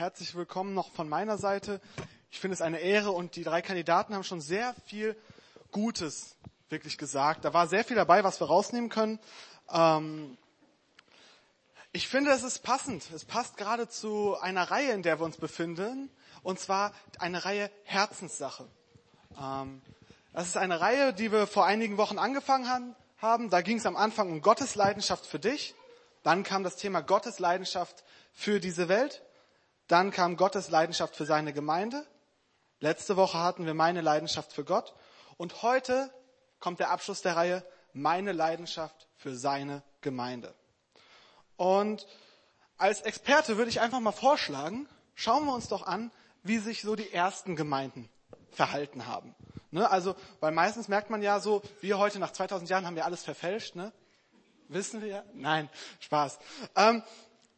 herzlich willkommen noch von meiner Seite. Ich finde es eine Ehre und die drei Kandidaten haben schon sehr viel Gutes wirklich gesagt. Da war sehr viel dabei, was wir rausnehmen können. Ähm, ich finde, es ist passend. Es passt gerade zu einer Reihe, in der wir uns befinden, und zwar eine Reihe Herzenssache. Ähm, das ist eine Reihe, die wir vor einigen Wochen angefangen haben. Da ging es am Anfang um Gottes Leidenschaft für dich. Dann kam das Thema Gottes Leidenschaft für diese Welt. Dann kam Gottes Leidenschaft für seine Gemeinde. Letzte Woche hatten wir meine Leidenschaft für Gott. Und heute kommt der Abschluss der Reihe, meine Leidenschaft für seine Gemeinde. Und als Experte würde ich einfach mal vorschlagen, schauen wir uns doch an, wie sich so die ersten Gemeinden verhalten haben. Ne, also, weil meistens merkt man ja so, wir heute nach 2000 Jahren haben wir alles verfälscht, ne? Wissen wir? Nein, Spaß. Ähm,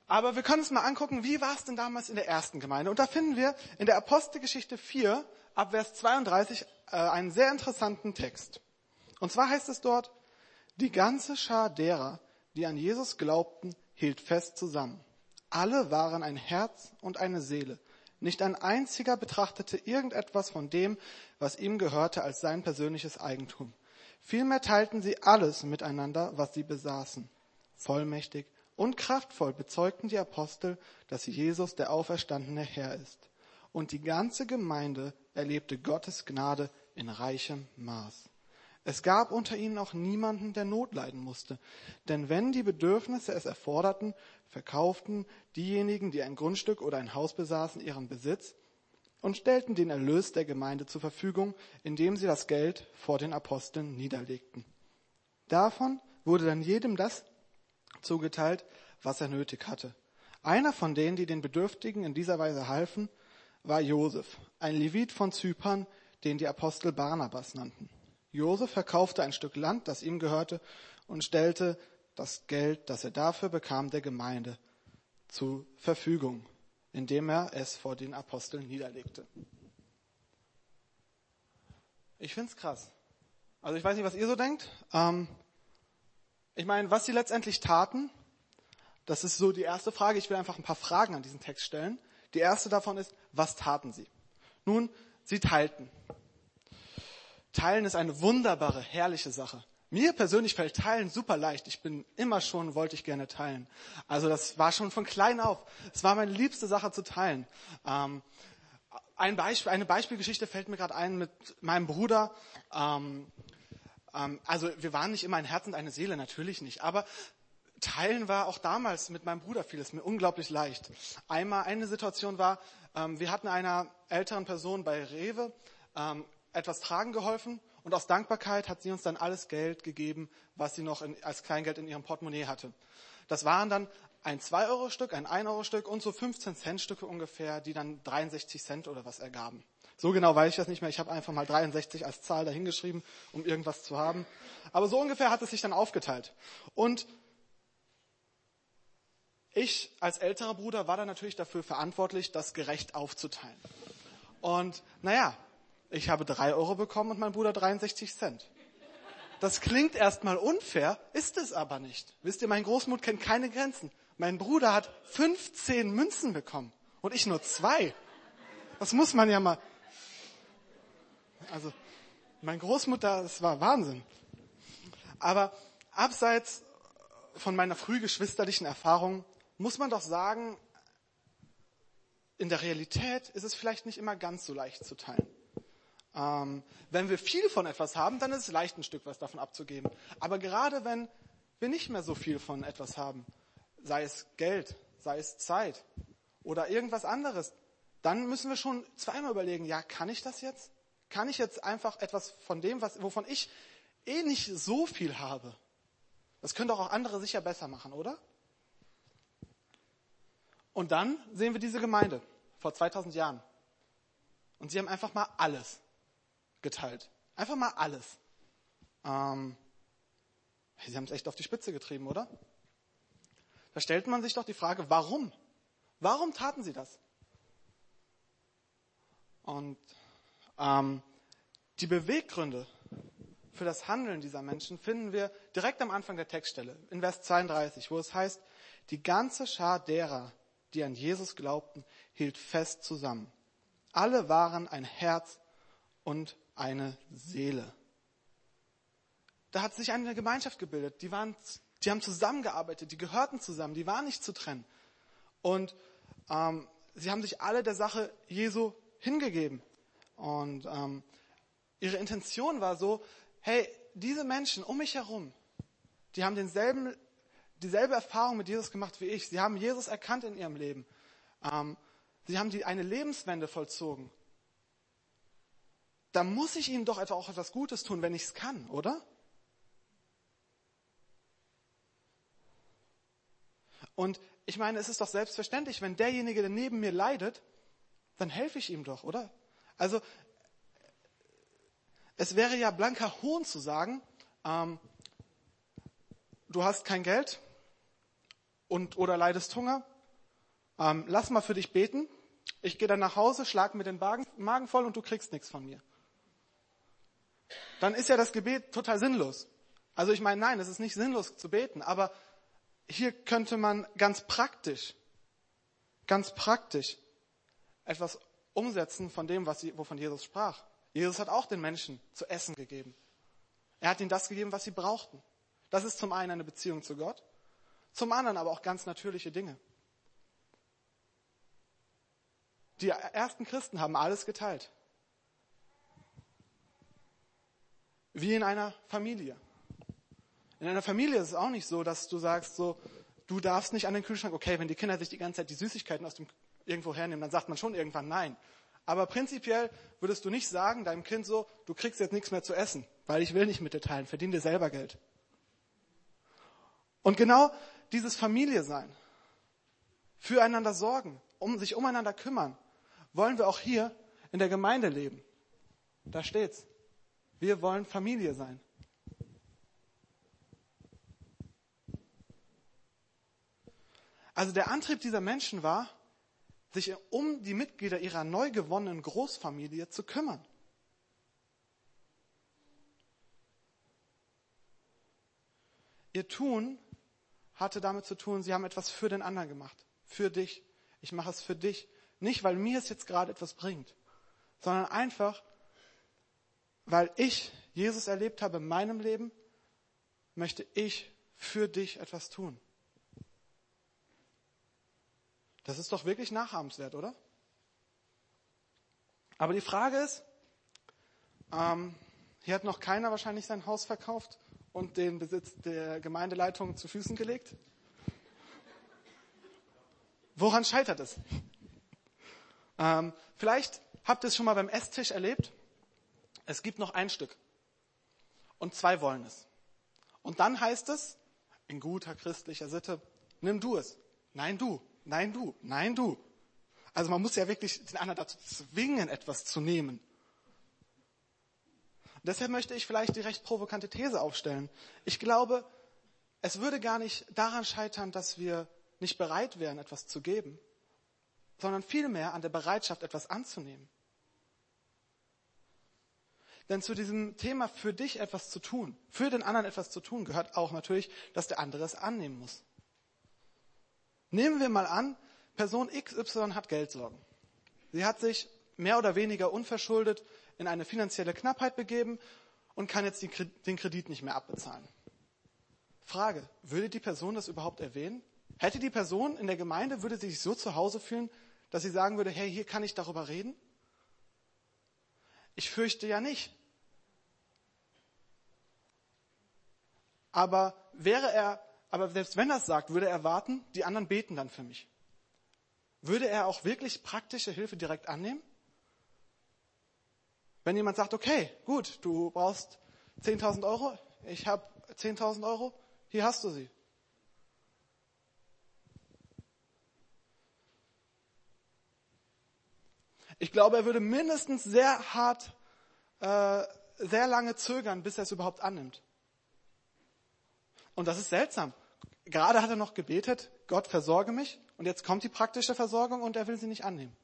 aber wir können uns mal angucken, wie war es denn damals in der ersten Gemeinde? Und da finden wir in der Apostelgeschichte 4, ab Vers 32, äh, einen sehr interessanten Text. Und zwar heißt es dort, die ganze Schar derer, die an Jesus glaubten, hielt fest zusammen. Alle waren ein Herz und eine Seele. Nicht ein einziger betrachtete irgendetwas von dem, was ihm gehörte, als sein persönliches Eigentum. Vielmehr teilten sie alles miteinander, was sie besaßen. Vollmächtig und kraftvoll bezeugten die Apostel, dass Jesus der auferstandene Herr ist. Und die ganze Gemeinde erlebte Gottes Gnade in reichem Maß. Es gab unter ihnen auch niemanden, der Not leiden musste. Denn wenn die Bedürfnisse es erforderten, verkauften diejenigen, die ein Grundstück oder ein Haus besaßen, ihren Besitz und stellten den Erlös der Gemeinde zur Verfügung, indem sie das Geld vor den Aposteln niederlegten. Davon wurde dann jedem das zugeteilt, was er nötig hatte. Einer von denen, die den Bedürftigen in dieser Weise halfen, war Josef, ein Levit von Zypern, den die Apostel Barnabas nannten. Josef verkaufte ein Stück Land, das ihm gehörte, und stellte das Geld, das er dafür bekam, der Gemeinde zur Verfügung, indem er es vor den Aposteln niederlegte. Ich find's krass. Also ich weiß nicht, was ihr so denkt. Ähm, ich meine, was sie letztendlich taten, das ist so die erste Frage. Ich will einfach ein paar Fragen an diesen Text stellen. Die erste davon ist, was taten sie? Nun, sie teilten. Teilen ist eine wunderbare, herrliche Sache. Mir persönlich fällt Teilen super leicht. Ich bin immer schon, wollte ich gerne teilen. Also das war schon von klein auf. Es war meine liebste Sache zu teilen. Ähm, ein Beispiel, eine Beispielgeschichte fällt mir gerade ein mit meinem Bruder. Ähm, also wir waren nicht immer ein Herz und eine Seele, natürlich nicht. Aber Teilen war auch damals mit meinem Bruder fiel es mir unglaublich leicht. Einmal eine Situation war, ähm, wir hatten einer älteren Person bei Rewe ähm, etwas tragen geholfen und aus Dankbarkeit hat sie uns dann alles Geld gegeben, was sie noch in, als Kleingeld in ihrem Portemonnaie hatte. Das waren dann ein 2-Euro-Stück, ein 1-Euro-Stück und so 15-Cent-Stücke ungefähr, die dann 63 Cent oder was ergaben. So genau weiß ich das nicht mehr. Ich habe einfach mal 63 als Zahl dahingeschrieben, um irgendwas zu haben. Aber so ungefähr hat es sich dann aufgeteilt. Und ich als älterer Bruder war dann natürlich dafür verantwortlich, das gerecht aufzuteilen. Und naja, ich habe drei Euro bekommen und mein Bruder 63 Cent. Das klingt erstmal unfair, ist es aber nicht. Wisst ihr, mein Großmut kennt keine Grenzen. Mein Bruder hat 15 Münzen bekommen und ich nur zwei. Das muss man ja mal. Also, mein Großmutter, das war Wahnsinn. Aber abseits von meiner frühgeschwisterlichen Erfahrung muss man doch sagen, in der Realität ist es vielleicht nicht immer ganz so leicht zu teilen. Ähm, wenn wir viel von etwas haben, dann ist es leicht, ein Stück was davon abzugeben. Aber gerade wenn wir nicht mehr so viel von etwas haben, sei es Geld, sei es Zeit oder irgendwas anderes, dann müssen wir schon zweimal überlegen, ja, kann ich das jetzt? Kann ich jetzt einfach etwas von dem, was, wovon ich eh nicht so viel habe? Das können doch auch andere sicher besser machen, oder? Und dann sehen wir diese Gemeinde vor 2000 Jahren. Und sie haben einfach mal alles geteilt. Einfach mal alles. Ähm, sie haben es echt auf die Spitze getrieben, oder? Da stellt man sich doch die Frage, warum? Warum taten sie das? Und die Beweggründe für das Handeln dieser Menschen finden wir direkt am Anfang der Textstelle, in Vers 32, wo es heißt, die ganze Schar derer, die an Jesus glaubten, hielt fest zusammen. Alle waren ein Herz und eine Seele. Da hat sich eine Gemeinschaft gebildet. Die, waren, die haben zusammengearbeitet, die gehörten zusammen, die waren nicht zu trennen. Und ähm, sie haben sich alle der Sache Jesu hingegeben. Und ähm, ihre Intention war so, hey, diese Menschen um mich herum, die haben denselben, dieselbe Erfahrung mit Jesus gemacht wie ich. Sie haben Jesus erkannt in ihrem Leben. Ähm, sie haben die, eine Lebenswende vollzogen. Da muss ich ihnen doch etwa auch etwas Gutes tun, wenn ich es kann, oder? Und ich meine, es ist doch selbstverständlich, wenn derjenige, der neben mir leidet, dann helfe ich ihm doch, oder? Also es wäre ja blanker Hohn zu sagen, ähm, du hast kein Geld und oder leidest Hunger, ähm, lass mal für dich beten. Ich gehe dann nach Hause, schlag mir den Magen voll und du kriegst nichts von mir. Dann ist ja das Gebet total sinnlos. Also ich meine, nein, es ist nicht sinnlos zu beten, aber hier könnte man ganz praktisch, ganz praktisch etwas umsetzen von dem, was, wovon Jesus sprach. Jesus hat auch den Menschen zu essen gegeben. Er hat ihnen das gegeben, was sie brauchten. Das ist zum einen eine Beziehung zu Gott, zum anderen aber auch ganz natürliche Dinge. Die ersten Christen haben alles geteilt. Wie in einer Familie. In einer Familie ist es auch nicht so, dass du sagst so, du darfst nicht an den Kühlschrank, okay, wenn die Kinder sich die ganze Zeit die Süßigkeiten aus dem irgendwo hernehmen, dann sagt man schon irgendwann nein. Aber prinzipiell würdest du nicht sagen deinem Kind so, du kriegst jetzt nichts mehr zu essen, weil ich will nicht mit dir teilen, verdien dir selber Geld. Und genau dieses Familie sein, füreinander sorgen, um sich umeinander kümmern, wollen wir auch hier in der Gemeinde leben. Da steht's. Wir wollen Familie sein. Also der Antrieb dieser Menschen war, sich um die Mitglieder ihrer neu gewonnenen Großfamilie zu kümmern. Ihr Tun hatte damit zu tun, sie haben etwas für den anderen gemacht. Für dich. Ich mache es für dich. Nicht, weil mir es jetzt gerade etwas bringt, sondern einfach, weil ich Jesus erlebt habe in meinem Leben, möchte ich für dich etwas tun. Das ist doch wirklich nachahmenswert, oder? Aber die Frage ist, ähm, hier hat noch keiner wahrscheinlich sein Haus verkauft und den Besitz der Gemeindeleitung zu Füßen gelegt. Woran scheitert es? Ähm, vielleicht habt ihr es schon mal beim Esstisch erlebt. Es gibt noch ein Stück und zwei wollen es. Und dann heißt es, in guter christlicher Sitte, nimm du es. Nein, du. Nein, du. Nein, du. Also man muss ja wirklich den anderen dazu zwingen, etwas zu nehmen. Und deshalb möchte ich vielleicht die recht provokante These aufstellen. Ich glaube, es würde gar nicht daran scheitern, dass wir nicht bereit wären, etwas zu geben, sondern vielmehr an der Bereitschaft, etwas anzunehmen. Denn zu diesem Thema für dich etwas zu tun, für den anderen etwas zu tun, gehört auch natürlich, dass der andere es annehmen muss. Nehmen wir mal an, Person XY hat Geldsorgen. Sie hat sich mehr oder weniger unverschuldet in eine finanzielle Knappheit begeben und kann jetzt den Kredit nicht mehr abbezahlen. Frage, würde die Person das überhaupt erwähnen? Hätte die Person in der Gemeinde, würde sie sich so zu Hause fühlen, dass sie sagen würde, hey, hier kann ich darüber reden? Ich fürchte ja nicht. Aber wäre er aber selbst wenn er es sagt, würde er warten, die anderen beten dann für mich. Würde er auch wirklich praktische Hilfe direkt annehmen? Wenn jemand sagt, okay, gut, du brauchst 10.000 Euro, ich habe 10.000 Euro, hier hast du sie. Ich glaube, er würde mindestens sehr hart, äh, sehr lange zögern, bis er es überhaupt annimmt. Und das ist seltsam. Gerade hat er noch gebetet, Gott versorge mich, und jetzt kommt die praktische Versorgung und er will sie nicht annehmen.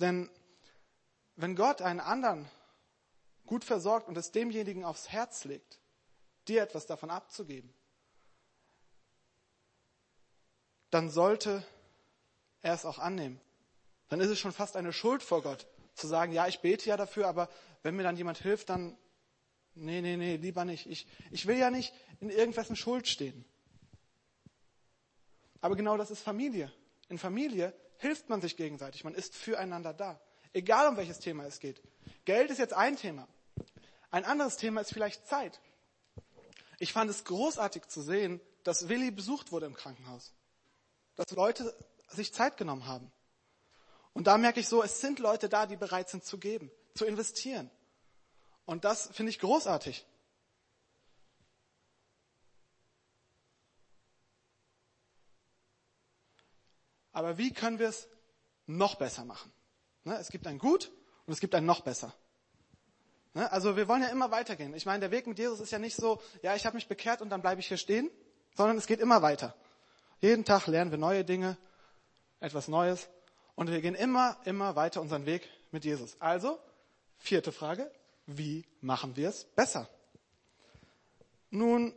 Denn wenn Gott einen anderen gut versorgt und es demjenigen aufs Herz legt, dir etwas davon abzugeben, dann sollte er es auch annehmen. Dann ist es schon fast eine Schuld vor Gott, zu sagen, ja, ich bete ja dafür, aber wenn mir dann jemand hilft, dann, nee, nee, nee, lieber nicht. Ich, ich will ja nicht in irgendwessen Schuld stehen. Aber genau das ist Familie. In Familie hilft man sich gegenseitig, man ist füreinander da. Egal um welches Thema es geht. Geld ist jetzt ein Thema. Ein anderes Thema ist vielleicht Zeit. Ich fand es großartig zu sehen, dass Willi besucht wurde im Krankenhaus. Dass Leute sich Zeit genommen haben. Und da merke ich so, es sind Leute da, die bereit sind zu geben, zu investieren. Und das finde ich großartig. Aber wie können wir es noch besser machen? Ne, es gibt ein Gut und es gibt ein noch besser. Ne, also wir wollen ja immer weitergehen. Ich meine, der Weg mit Jesus ist ja nicht so, ja, ich habe mich bekehrt und dann bleibe ich hier stehen, sondern es geht immer weiter. Jeden Tag lernen wir neue Dinge, etwas Neues und wir gehen immer, immer weiter unseren Weg mit Jesus. Also, vierte Frage, wie machen wir es besser? Nun,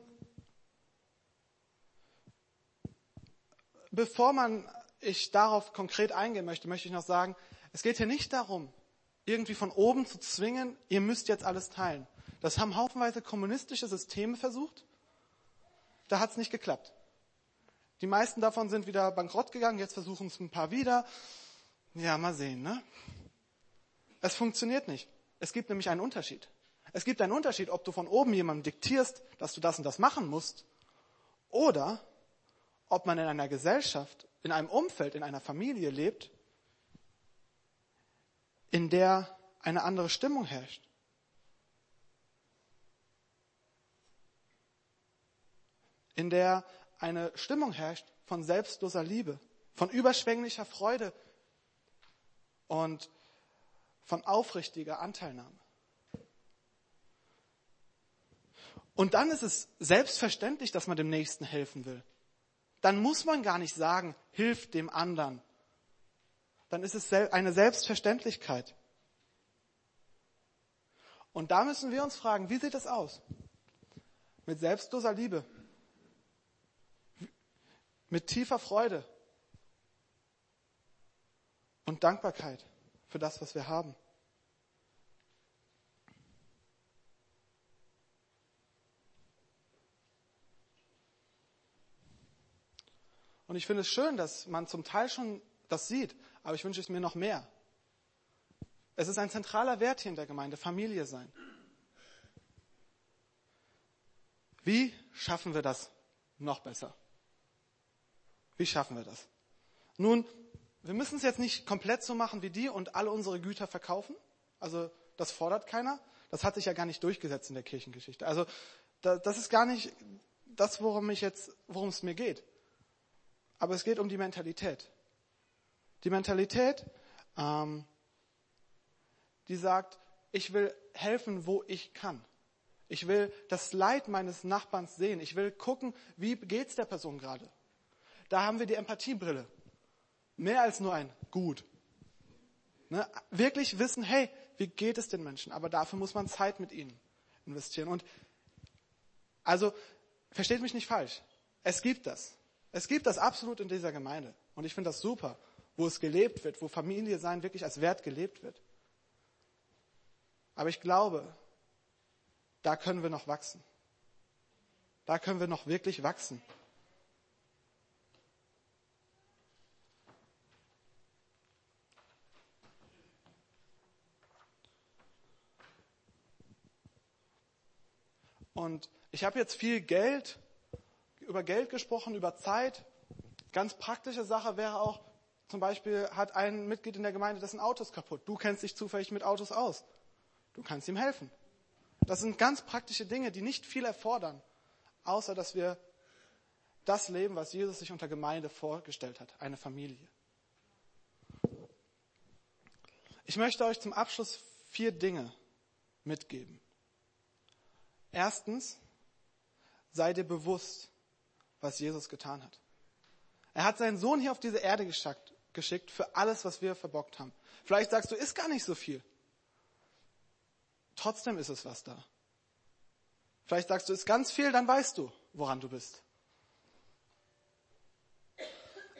bevor man ich darauf konkret eingehen möchte, möchte ich noch sagen, es geht hier nicht darum, irgendwie von oben zu zwingen, ihr müsst jetzt alles teilen. Das haben haufenweise kommunistische Systeme versucht. Da hat es nicht geklappt. Die meisten davon sind wieder bankrott gegangen, jetzt versuchen es ein paar wieder. Ja, mal sehen, ne? Es funktioniert nicht. Es gibt nämlich einen Unterschied. Es gibt einen Unterschied, ob du von oben jemandem diktierst, dass du das und das machen musst, oder ob man in einer Gesellschaft in einem Umfeld, in einer Familie lebt, in der eine andere Stimmung herrscht. In der eine Stimmung herrscht von selbstloser Liebe, von überschwänglicher Freude und von aufrichtiger Anteilnahme. Und dann ist es selbstverständlich, dass man dem Nächsten helfen will dann muss man gar nicht sagen, hilf dem anderen. Dann ist es eine Selbstverständlichkeit. Und da müssen wir uns fragen, wie sieht es aus? Mit selbstloser Liebe, mit tiefer Freude und Dankbarkeit für das, was wir haben. Und ich finde es schön, dass man zum Teil schon das sieht, aber ich wünsche es mir noch mehr. Es ist ein zentraler Wert hier in der Gemeinde, Familie sein. Wie schaffen wir das noch besser? Wie schaffen wir das? Nun, wir müssen es jetzt nicht komplett so machen wie die und alle unsere Güter verkaufen. Also das fordert keiner. Das hat sich ja gar nicht durchgesetzt in der Kirchengeschichte. Also das ist gar nicht das, worum, ich jetzt, worum es mir geht. Aber es geht um die Mentalität. Die Mentalität, ähm, die sagt, ich will helfen, wo ich kann. Ich will das Leid meines Nachbarns sehen. Ich will gucken, wie geht's der Person gerade. Da haben wir die Empathiebrille. Mehr als nur ein Gut. Ne? Wirklich wissen, hey, wie geht es den Menschen? Aber dafür muss man Zeit mit ihnen investieren. Und also, versteht mich nicht falsch. Es gibt das. Es gibt das absolut in dieser Gemeinde. Und ich finde das super, wo es gelebt wird, wo Familie sein wirklich als Wert gelebt wird. Aber ich glaube, da können wir noch wachsen. Da können wir noch wirklich wachsen. Und ich habe jetzt viel Geld über Geld gesprochen, über Zeit. Ganz praktische Sache wäre auch, zum Beispiel hat ein Mitglied in der Gemeinde, dessen Auto ist kaputt. Du kennst dich zufällig mit Autos aus. Du kannst ihm helfen. Das sind ganz praktische Dinge, die nicht viel erfordern, außer dass wir das leben, was Jesus sich unter Gemeinde vorgestellt hat, eine Familie. Ich möchte euch zum Abschluss vier Dinge mitgeben. Erstens, sei dir bewusst, was Jesus getan hat. Er hat seinen Sohn hier auf diese Erde geschickt für alles, was wir verbockt haben. Vielleicht sagst du, ist gar nicht so viel. trotzdem ist es was da. Vielleicht sagst du, ist ganz viel, dann weißt du, woran du bist.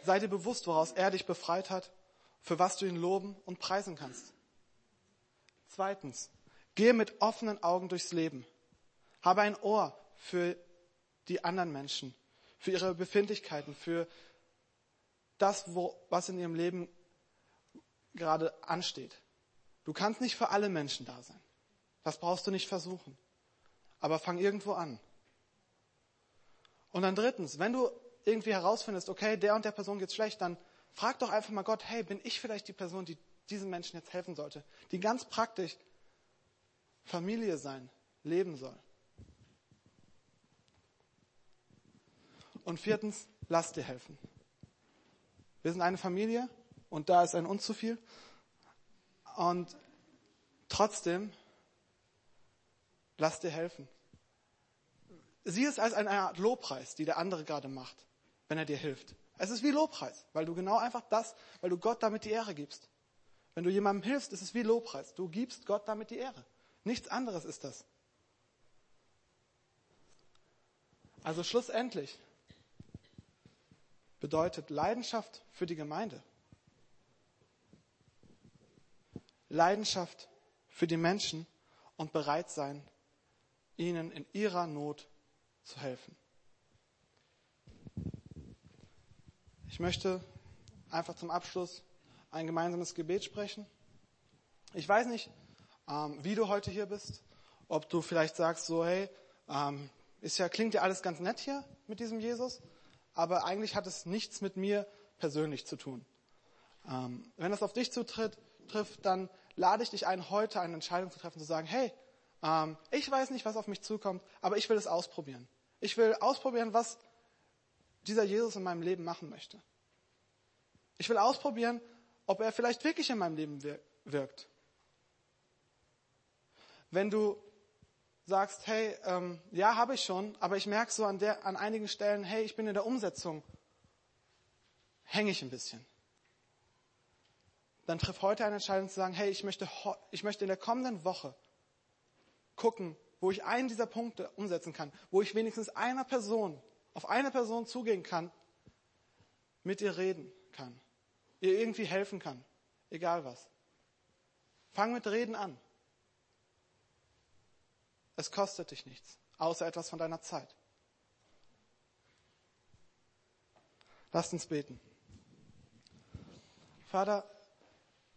Sei dir bewusst, woraus er dich befreit hat, für was du ihn loben und preisen kannst. Zweitens, gehe mit offenen Augen durchs Leben. Habe ein Ohr für die anderen Menschen, für ihre Befindlichkeiten, für das, wo, was in ihrem Leben gerade ansteht. Du kannst nicht für alle Menschen da sein. Das brauchst du nicht versuchen. Aber fang irgendwo an. Und dann drittens, wenn du irgendwie herausfindest, okay, der und der Person geht's schlecht, dann frag doch einfach mal Gott, hey, bin ich vielleicht die Person, die diesen Menschen jetzt helfen sollte, die ganz praktisch Familie sein, leben soll. Und viertens, lass dir helfen. Wir sind eine Familie und da ist ein uns zu viel. Und trotzdem, lass dir helfen. Sieh es als eine Art Lobpreis, die der andere gerade macht, wenn er dir hilft. Es ist wie Lobpreis, weil du genau einfach das, weil du Gott damit die Ehre gibst. Wenn du jemandem hilfst, ist es wie Lobpreis. Du gibst Gott damit die Ehre. Nichts anderes ist das. Also schlussendlich bedeutet Leidenschaft für die Gemeinde. Leidenschaft für die Menschen und bereit sein, ihnen in ihrer Not zu helfen. Ich möchte einfach zum Abschluss ein gemeinsames Gebet sprechen. Ich weiß nicht, ähm, wie du heute hier bist, ob du vielleicht sagst so, hey, ähm, ist ja, klingt ja alles ganz nett hier mit diesem Jesus, aber eigentlich hat es nichts mit mir persönlich zu tun. Ähm, wenn das auf dich zutritt, trifft, dann lade ich dich ein, heute eine Entscheidung zu treffen, zu sagen, hey, ähm, ich weiß nicht, was auf mich zukommt, aber ich will es ausprobieren. Ich will ausprobieren, was dieser Jesus in meinem Leben machen möchte. Ich will ausprobieren, ob er vielleicht wirklich in meinem Leben wirkt. Wenn du sagst, hey, ähm, ja, habe ich schon, aber ich merke so an, der, an einigen Stellen, hey, ich bin in der Umsetzung, hänge ich ein bisschen. Dann triff heute eine Entscheidung zu sagen, hey, ich möchte, ich möchte in der kommenden Woche gucken, wo ich einen dieser Punkte umsetzen kann, wo ich wenigstens einer Person, auf eine Person zugehen kann, mit ihr reden kann, ihr irgendwie helfen kann, egal was. Fang mit Reden an. Es kostet dich nichts, außer etwas von deiner Zeit. Lasst uns beten. Vater,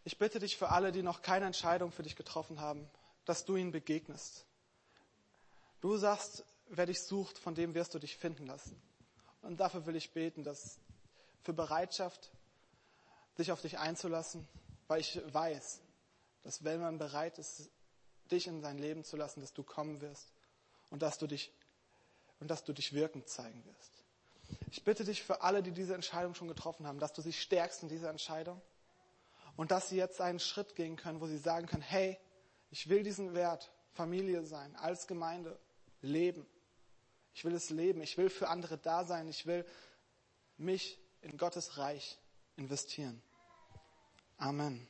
ich bitte dich für alle, die noch keine Entscheidung für dich getroffen haben, dass du ihnen begegnest. Du sagst, wer dich sucht, von dem wirst du dich finden lassen. Und dafür will ich beten, dass für Bereitschaft, sich auf dich einzulassen, weil ich weiß, dass wenn man bereit ist, dich in sein Leben zu lassen, dass du kommen wirst und dass du dich, und dass du dich wirkend zeigen wirst. Ich bitte dich für alle, die diese Entscheidung schon getroffen haben, dass du sie stärkst in dieser Entscheidung und dass sie jetzt einen Schritt gehen können, wo sie sagen können, hey, ich will diesen Wert Familie sein, als Gemeinde leben. Ich will es leben. Ich will für andere da sein. Ich will mich in Gottes Reich investieren. Amen.